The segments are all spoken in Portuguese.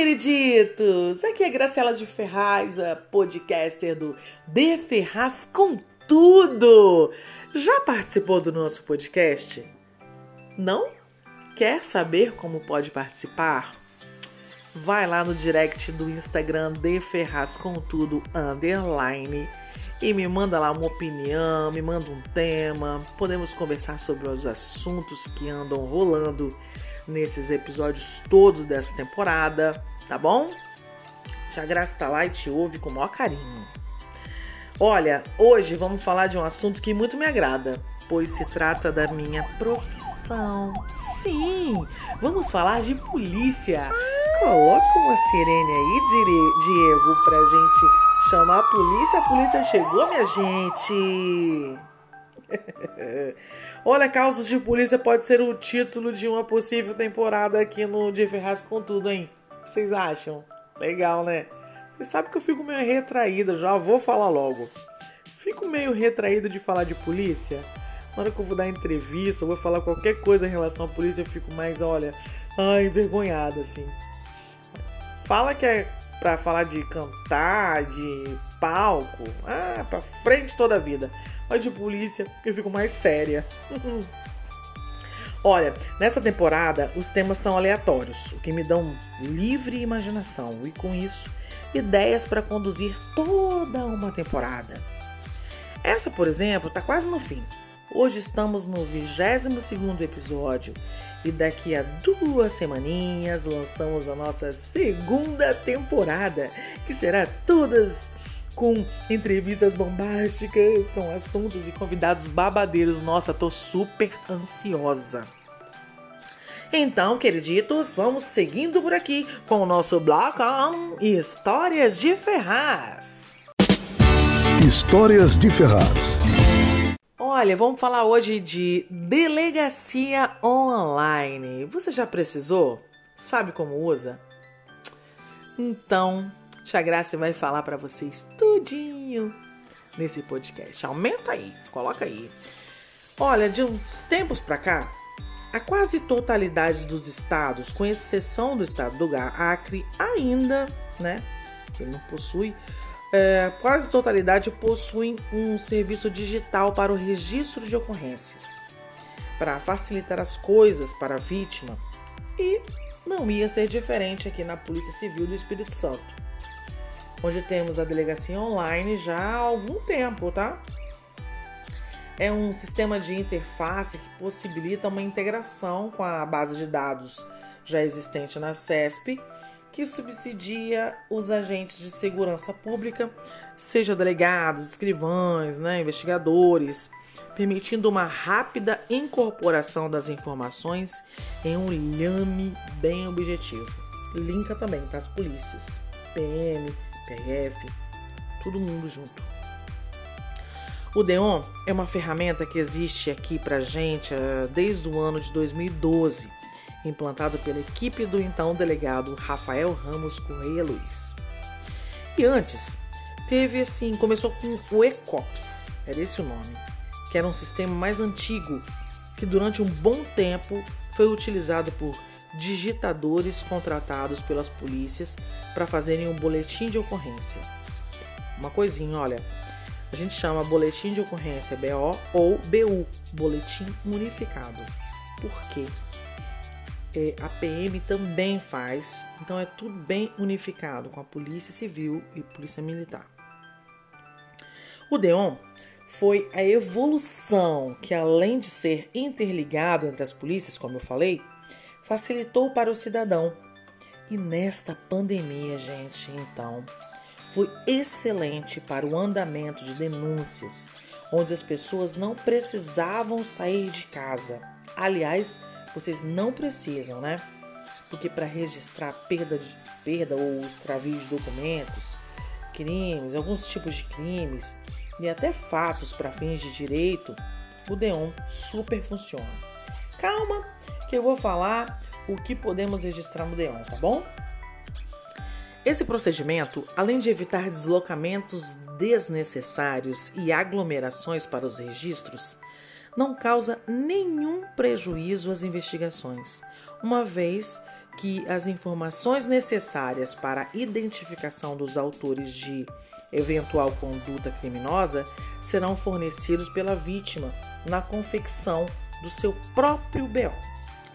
Queriditos! Aqui é Graciela de Ferraz, a podcaster do De Ferraz com Tudo. Já participou do nosso podcast? Não? Quer saber como pode participar? Vai lá no direct do Instagram de Ferraz com Tudo underline e me manda lá uma opinião, me manda um tema. Podemos conversar sobre os assuntos que andam rolando nesses episódios todos dessa temporada, tá bom? Tia Graça tá lá e te ouve com o maior carinho. Olha, hoje vamos falar de um assunto que muito me agrada, pois se trata da minha profissão. Sim, vamos falar de polícia. Coloca uma sirene aí, Diego, pra gente chamar a polícia. A polícia chegou, minha gente. Olha, Causos de Polícia pode ser o título de uma possível temporada aqui no De Ferraz com Tudo, hein? O que vocês acham? Legal, né? Você sabe que eu fico meio retraída, já vou falar logo. Fico meio retraída de falar de polícia. Na hora que eu vou dar entrevista, eu vou falar qualquer coisa em relação à polícia, eu fico mais, olha, ai, envergonhada, assim. Fala que é pra falar de cantar, de palco, ah, pra frente toda a vida. Mas de polícia eu fico mais séria. Olha, nessa temporada os temas são aleatórios, o que me dão livre imaginação e com isso ideias para conduzir toda uma temporada. Essa, por exemplo, tá quase no fim. Hoje estamos no 22 episódio e daqui a duas semaninhas lançamos a nossa segunda temporada, que será todas com entrevistas bombásticas, com assuntos e convidados babadeiros. Nossa, tô super ansiosa. Então, queriditos, vamos seguindo por aqui com o nosso blocão Histórias de Ferraz. Histórias de Ferraz. Olha, vamos falar hoje de delegacia online. Você já precisou? Sabe como usa? Então, Tia Graça vai falar para vocês tudinho nesse podcast. Aumenta aí, coloca aí. Olha, de uns tempos para cá, a quase totalidade dos estados, com exceção do estado do Acre, ainda, né, que não possui, é, quase totalidade possuem um serviço digital para o registro de ocorrências, para facilitar as coisas para a vítima. E não ia ser diferente aqui na Polícia Civil do Espírito Santo, onde temos a delegacia online já há algum tempo, tá? É um sistema de interface que possibilita uma integração com a base de dados já existente na CESP que subsidia os agentes de segurança pública, seja delegados, escrivães, né, investigadores, permitindo uma rápida incorporação das informações em um lhame bem objetivo. Linka também para as polícias, PM, PRF, todo mundo junto. O Deon é uma ferramenta que existe aqui para gente eh, desde o ano de 2012 implantado pela equipe do então delegado Rafael Ramos Correia Luiz. E antes, teve assim, começou com o ECOPS, era esse o nome, que era um sistema mais antigo que durante um bom tempo foi utilizado por digitadores contratados pelas polícias para fazerem um boletim de ocorrência. Uma coisinha, olha, a gente chama boletim de ocorrência BO ou BU, boletim unificado. Por quê? é, a PM também faz, então é tudo bem unificado com a Polícia Civil e Polícia Militar. O DEON foi a evolução que, além de ser interligado entre as polícias, como eu falei, facilitou para o cidadão. E nesta pandemia, gente, então, foi excelente para o andamento de denúncias, onde as pessoas não precisavam sair de casa. Aliás, vocês não precisam, né? porque para registrar perda, de, perda ou extravio de documentos, crimes, alguns tipos de crimes e até fatos para fins de direito, o DEON super funciona. Calma, que eu vou falar o que podemos registrar no DEON, tá bom? Esse procedimento, além de evitar deslocamentos desnecessários e aglomerações para os registros, não causa nenhum prejuízo às investigações, uma vez que as informações necessárias para a identificação dos autores de eventual conduta criminosa serão fornecidos pela vítima na confecção do seu próprio BO.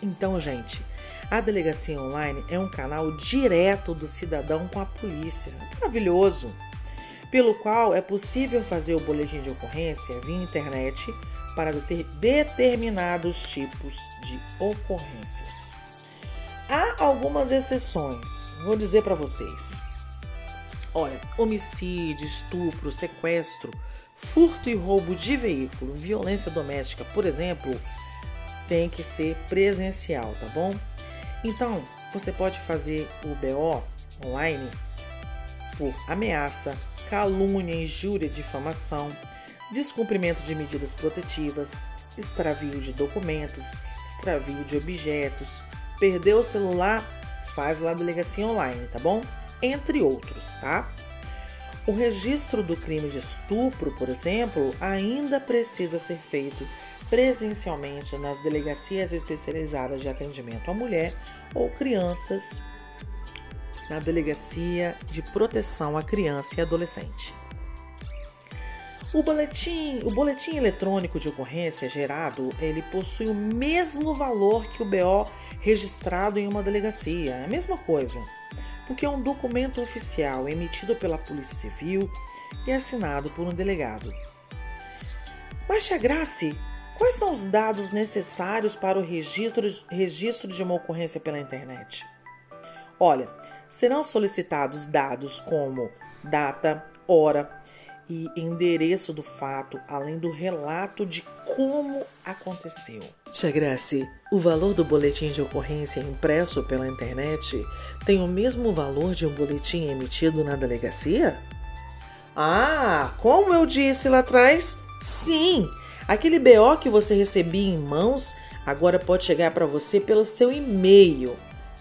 Então, gente, a delegacia online é um canal direto do cidadão com a polícia. Maravilhoso! Pelo qual é possível fazer o boletim de ocorrência via internet para determinados tipos de ocorrências. Há algumas exceções, vou dizer para vocês. Olha, homicídio, estupro, sequestro, furto e roubo de veículo, violência doméstica, por exemplo, tem que ser presencial, tá bom? Então, você pode fazer o BO online por ameaça, calúnia, injúria, difamação, descumprimento de medidas protetivas, extravio de documentos, extravio de objetos, perdeu o celular, faz lá a delegacia online, tá bom? Entre outros, tá? O registro do crime de estupro, por exemplo, ainda precisa ser feito presencialmente nas delegacias especializadas de atendimento à mulher ou crianças na delegacia de proteção à criança e adolescente. O boletim, o boletim eletrônico de ocorrência gerado, ele possui o mesmo valor que o BO registrado em uma delegacia, é a mesma coisa, porque é um documento oficial emitido pela Polícia Civil e assinado por um delegado. Tia Grace, quais são os dados necessários para o registro, registro de uma ocorrência pela internet? Olha, serão solicitados dados como data, hora, e endereço do fato, além do relato de como aconteceu. Tia Grace, o valor do boletim de ocorrência impresso pela internet tem o mesmo valor de um boletim emitido na delegacia? Ah, como eu disse lá atrás, sim! Aquele BO que você recebia em mãos agora pode chegar para você pelo seu e-mail.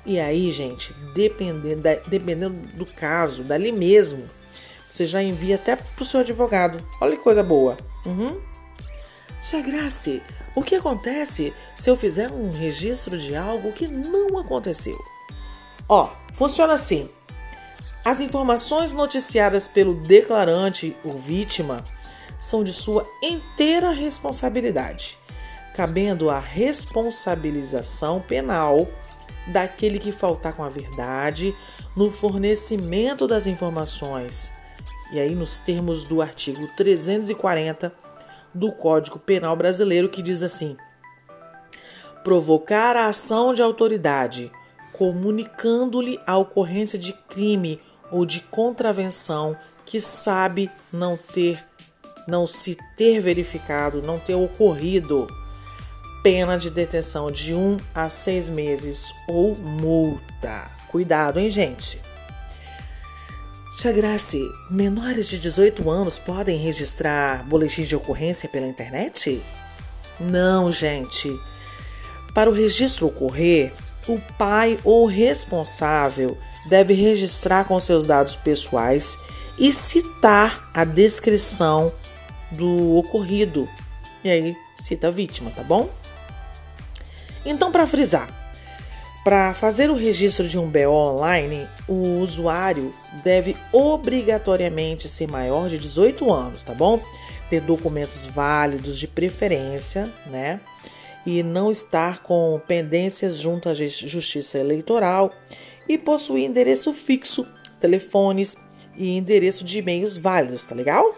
E aí, gente, dependendo, dependendo do caso, dali mesmo, você já envia até pro seu advogado. Olha que coisa boa. Uhum. Tia Grace, o que acontece se eu fizer um registro de algo que não aconteceu? Ó, funciona assim. As informações noticiadas pelo declarante ou vítima são de sua inteira responsabilidade, cabendo a responsabilização penal daquele que faltar com a verdade no fornecimento das informações e aí nos termos do artigo 340 do Código Penal Brasileiro, que diz assim: provocar a ação de autoridade, comunicando-lhe a ocorrência de crime ou de contravenção que sabe não ter não se ter verificado, não ter ocorrido, pena de detenção de um a seis meses ou multa. Cuidado, hein, gente? Tia Grace, menores de 18 anos podem registrar boletins de ocorrência pela internet? Não, gente. Para o registro ocorrer, o pai ou responsável deve registrar com seus dados pessoais e citar a descrição do ocorrido. E aí, cita a vítima, tá bom? Então, para frisar, para fazer o registro de um BO online, o usuário deve obrigatoriamente ser maior de 18 anos, tá bom? Ter documentos válidos de preferência, né? E não estar com pendências junto à Justiça Eleitoral e possuir endereço fixo, telefones e endereço de e-mails válidos, tá legal?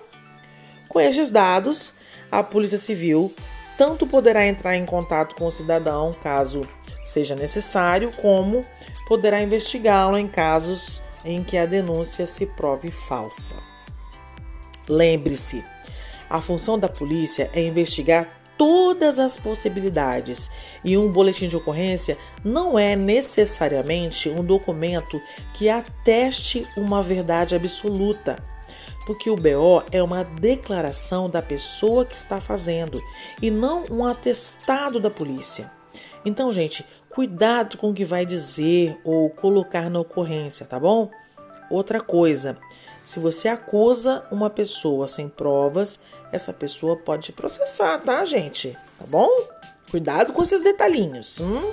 Com estes dados, a Polícia Civil tanto poderá entrar em contato com o cidadão caso seja necessário, como poderá investigá-lo em casos em que a denúncia se prove falsa. Lembre-se, a função da polícia é investigar todas as possibilidades. E um boletim de ocorrência não é necessariamente um documento que ateste uma verdade absoluta, porque o BO é uma declaração da pessoa que está fazendo e não um atestado da polícia. Então, gente, cuidado com o que vai dizer ou colocar na ocorrência, tá bom? Outra coisa, se você acusa uma pessoa sem provas, essa pessoa pode te processar, tá, gente? Tá bom? Cuidado com esses detalhinhos. Hum?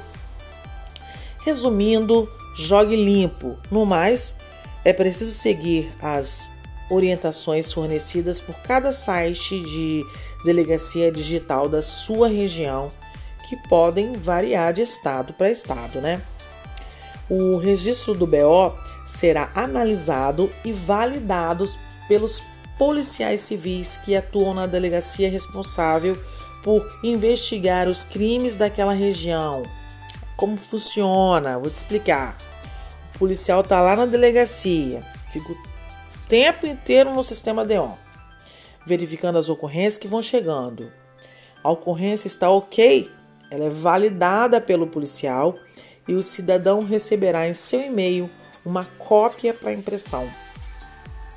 Resumindo, jogue limpo. No mais, é preciso seguir as orientações fornecidas por cada site de delegacia digital da sua região, que podem variar de estado para estado, né? O registro do BO será analisado e validado pelos policiais civis que atuam na delegacia responsável por investigar os crimes daquela região. Como funciona? Vou te explicar. O policial está lá na delegacia, fica o tempo inteiro no sistema DEON, verificando as ocorrências que vão chegando. A ocorrência está ok, ela é validada pelo policial e o cidadão receberá em seu e-mail uma cópia para impressão.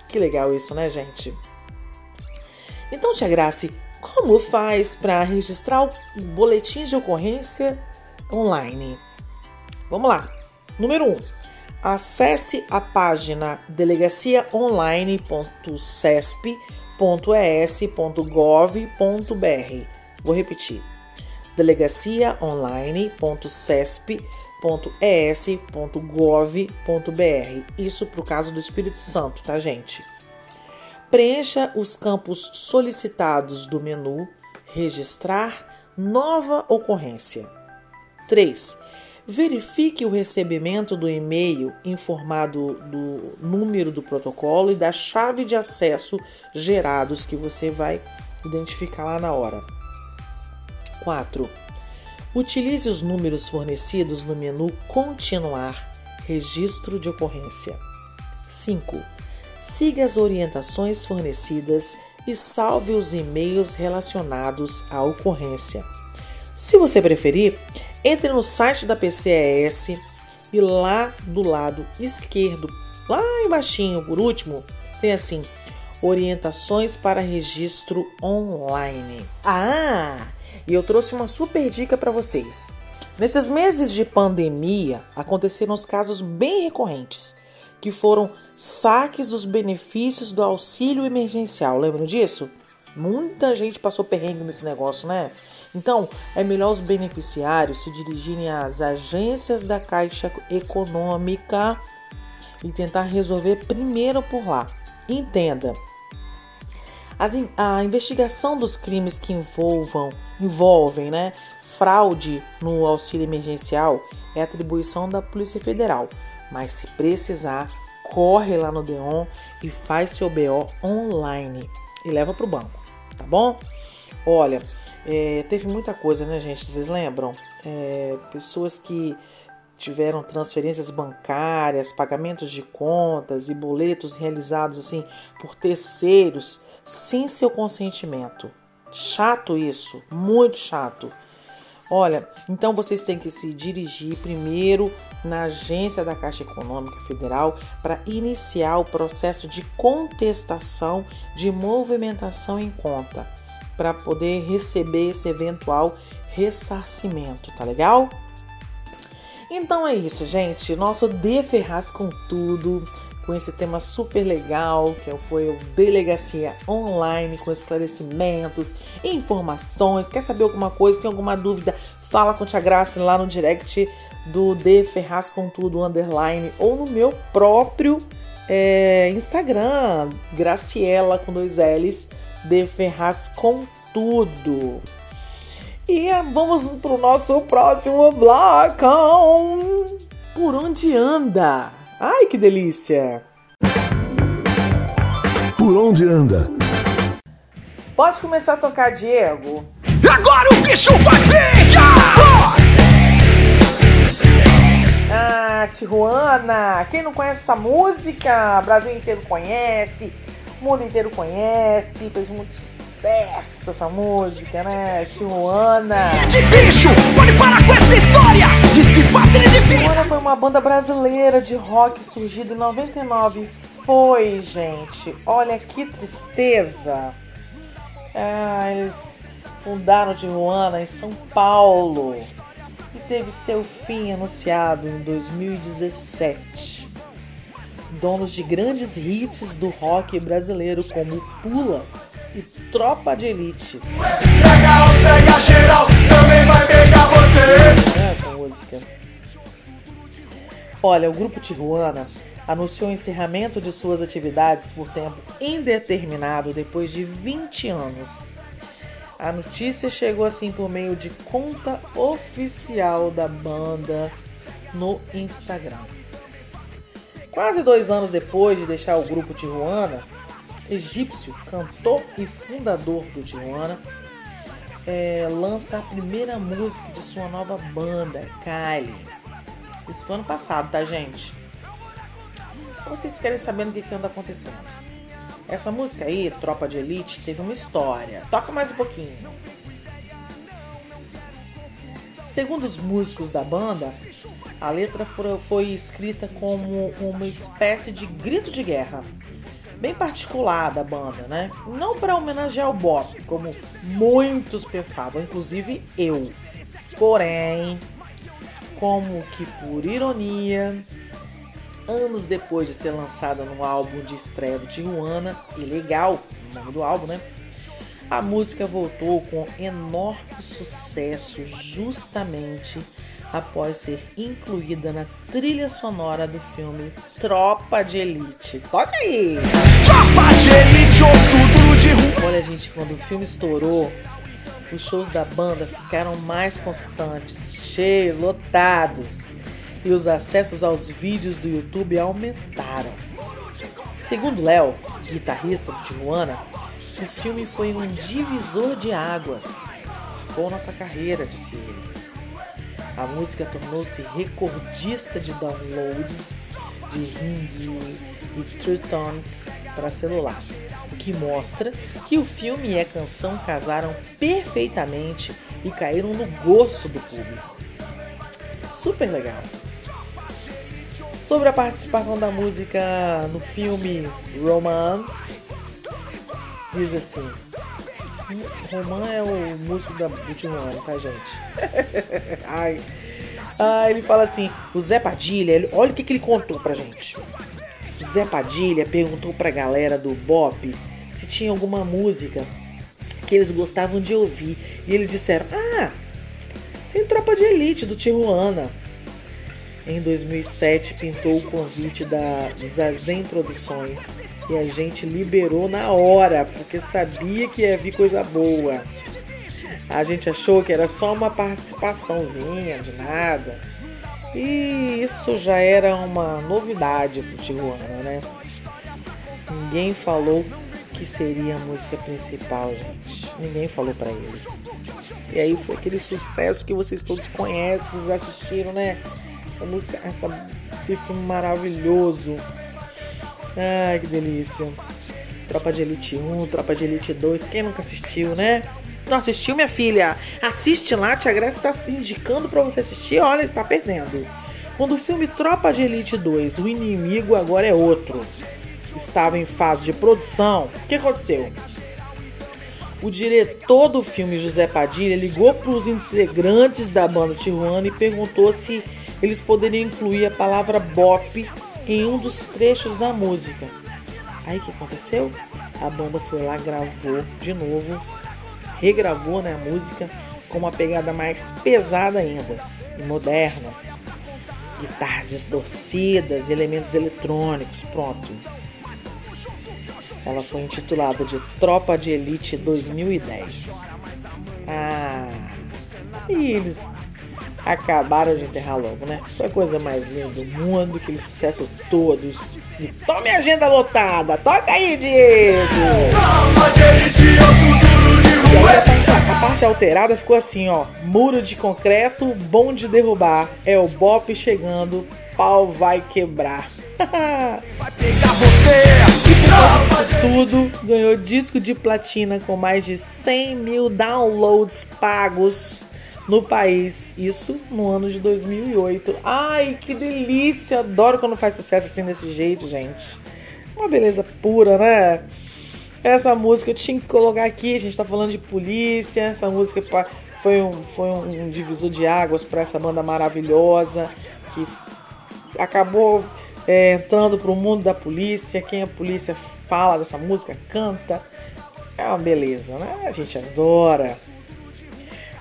Que legal isso, né, gente? Então, Tia Grace, como faz para registrar o boletim de ocorrência online? Vamos lá. Número 1. Um, acesse a página delegaciaonline.cesp.es.gov.br. Vou repetir. delegaciaonline.cesp.es.gov.br. Isso para o caso do Espírito Santo, tá, gente? Preencha os campos solicitados do menu Registrar nova ocorrência. 3. Verifique o recebimento do e-mail informado do número do protocolo e da chave de acesso gerados que você vai identificar lá na hora. 4. Utilize os números fornecidos no menu Continuar Registro de ocorrência. 5. Siga as orientações fornecidas e salve os e-mails relacionados à ocorrência. Se você preferir, entre no site da PCS e lá do lado esquerdo, lá embaixo, por último, tem assim: orientações para registro online. Ah, e eu trouxe uma super dica para vocês. Nesses meses de pandemia, aconteceram os casos bem recorrentes, que foram saques dos benefícios do auxílio emergencial. Lembram disso? Muita gente passou perrengue nesse negócio, né? Então, é melhor os beneficiários se dirigirem às agências da Caixa Econômica e tentar resolver primeiro por lá. Entenda, a investigação dos crimes que envolvam, envolvem né, fraude no auxílio emergencial é atribuição da Polícia Federal, mas se precisar, corre lá no DEON e faz seu BO online e leva para o banco, tá bom? Olha, é, teve muita coisa, né, gente? Vocês lembram? É, pessoas que tiveram transferências bancárias, pagamentos de contas e boletos realizados assim por terceiros sem seu consentimento. Chato isso, muito chato. Olha, então vocês têm que se dirigir primeiro na agência da Caixa Econômica Federal para iniciar o processo de contestação de movimentação em conta, para poder receber esse eventual ressarcimento, tá legal? Então é isso, gente. Nosso De Ferraz com tudo com esse tema super legal que foi o Delegacia Online com esclarecimentos, informações. Quer saber alguma coisa? Tem alguma dúvida? Fala com Tia Graça lá no direct do De Ferraz com Tudo Underline ou no meu próprio é, Instagram, Graciela com dois L's, De Ferraz com Tudo. E vamos para o nosso próximo bloco. Por onde anda? Ai, que delícia! Por onde anda? Pode começar a tocar, Diego. Agora o bicho vai pegar! Ah, Tijuana! Quem não conhece essa música? O Brasil inteiro conhece, o mundo inteiro conhece, fez muito sucesso sucesso essa música, né? Tijuana. De bicho, pode parar com essa história de se fácil e difícil. Tijuana foi uma banda brasileira de rock surgida em 99. Foi, gente. Olha que tristeza. Ah, eles fundaram Tijuana em São Paulo e teve seu fim anunciado em 2017. Donos de grandes hits do rock brasileiro como Pula e Tropa de Elite. Pega pega geral, também vai pegar você. Essa música. Olha, o grupo Tijuana anunciou o encerramento de suas atividades por tempo indeterminado depois de 20 anos. A notícia chegou assim por meio de conta oficial da banda no Instagram. Quase dois anos depois de deixar o grupo Tijuana, egípcio, cantor e fundador do Tijuana, é, lança a primeira música de sua nova banda, Kylie. Isso foi ano passado, tá, gente? Vocês querem saber o que, que anda acontecendo? Essa música aí, Tropa de Elite, teve uma história. Toca mais um pouquinho. Segundo os músicos da banda, a letra foi escrita como uma espécie de grito de guerra, bem particular da banda, né? Não para homenagear o Bop, como muitos pensavam, inclusive eu. Porém, como que por ironia, anos depois de ser lançada no álbum de estreia do Tijuana, Ilegal, o nome do álbum, né? A música voltou com enorme sucesso justamente após ser incluída na trilha sonora do filme Tropa de Elite. Toca aí! Tropa de elite, osso duro de rua. Olha, gente, quando o filme estourou, os shows da banda ficaram mais constantes, cheios, lotados, e os acessos aos vídeos do YouTube aumentaram. Segundo Léo, guitarrista do Tijuana, o filme foi um divisor de águas com nossa carreira, disse ele. A música tornou-se recordista de downloads de ring e True Tones para celular, o que mostra que o filme e a canção casaram perfeitamente e caíram no gosto do público. Super legal. Sobre a participação da música no filme Roman, diz assim: Roman é o músico da, do Tijuana, tá, gente? Ai. Ah, ele fala assim: o Zé Padilha, ele, olha o que, que ele contou pra gente. Zé Padilha perguntou pra galera do Bop se tinha alguma música que eles gostavam de ouvir. E eles disseram: Ah, tem Tropa de Elite do Tijuana. Em 2007 pintou o convite da Zazen Produções e a gente liberou na hora, porque sabia que ia vir coisa boa. A gente achou que era só uma participaçãozinha de nada. E isso já era uma novidade pro Tijuana, né? Ninguém falou que seria a música principal, gente. Ninguém falou para eles. E aí foi aquele sucesso que vocês todos conhecem, que vocês assistiram, né? A música, essa, esse filme maravilhoso. Ai, que delícia. Tropa de Elite 1, Tropa de Elite 2. Quem nunca assistiu, né? Não assistiu, minha filha? Assiste lá, Tia Graça tá indicando para você assistir. Olha, está perdendo. Quando o filme Tropa de Elite 2, o inimigo agora é outro, estava em fase de produção, o que aconteceu? O diretor do filme, José Padilha, ligou para os integrantes da banda Tijuana e perguntou se eles poderiam incluir a palavra bop em um dos trechos da música. Aí o que aconteceu? A banda foi lá, gravou de novo, regravou né, a música com uma pegada mais pesada ainda e moderna. Guitarras distorcidas, elementos eletrônicos, pronto. Ela foi intitulada de Tropa de Elite 2010. Ah, e eles acabaram de enterrar logo, né? Foi a coisa mais linda do mundo, aquele sucesso todos. E tome a agenda lotada, toca aí, Diego! Tropa de elite, duro de rua. parte, a parte alterada ficou assim, ó. Muro de concreto, bom de derrubar. É o Bop chegando, pau vai quebrar. Vai pegar você. Por causa disso tudo, ganhou disco de platina com mais de 100 mil downloads pagos no país. Isso no ano de 2008. Ai, que delícia! Adoro quando faz sucesso assim desse jeito, gente. Uma beleza pura, né? Essa música eu tinha que colocar aqui. A gente tá falando de polícia. Essa música foi um, foi um divisor de águas para essa banda maravilhosa que acabou é, entrando pro mundo da polícia. Quem a polícia fala dessa música, canta. É uma beleza, né? A gente adora.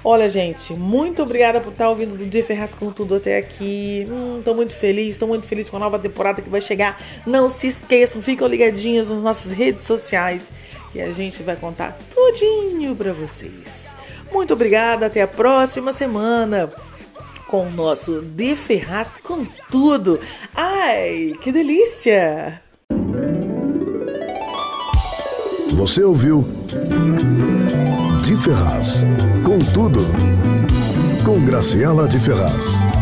Olha, gente, muito obrigada por estar ouvindo do De Ferraz com tudo até aqui. Hum, tô muito feliz, tô muito feliz com a nova temporada que vai chegar. Não se esqueçam, ficam ligadinhos nas nossas redes sociais e a gente vai contar tudinho para vocês. Muito obrigada, até a próxima semana com o nosso De Ferraz com tudo. Ai, que delícia! Você ouviu De Ferraz com tudo com Graciela de Ferraz.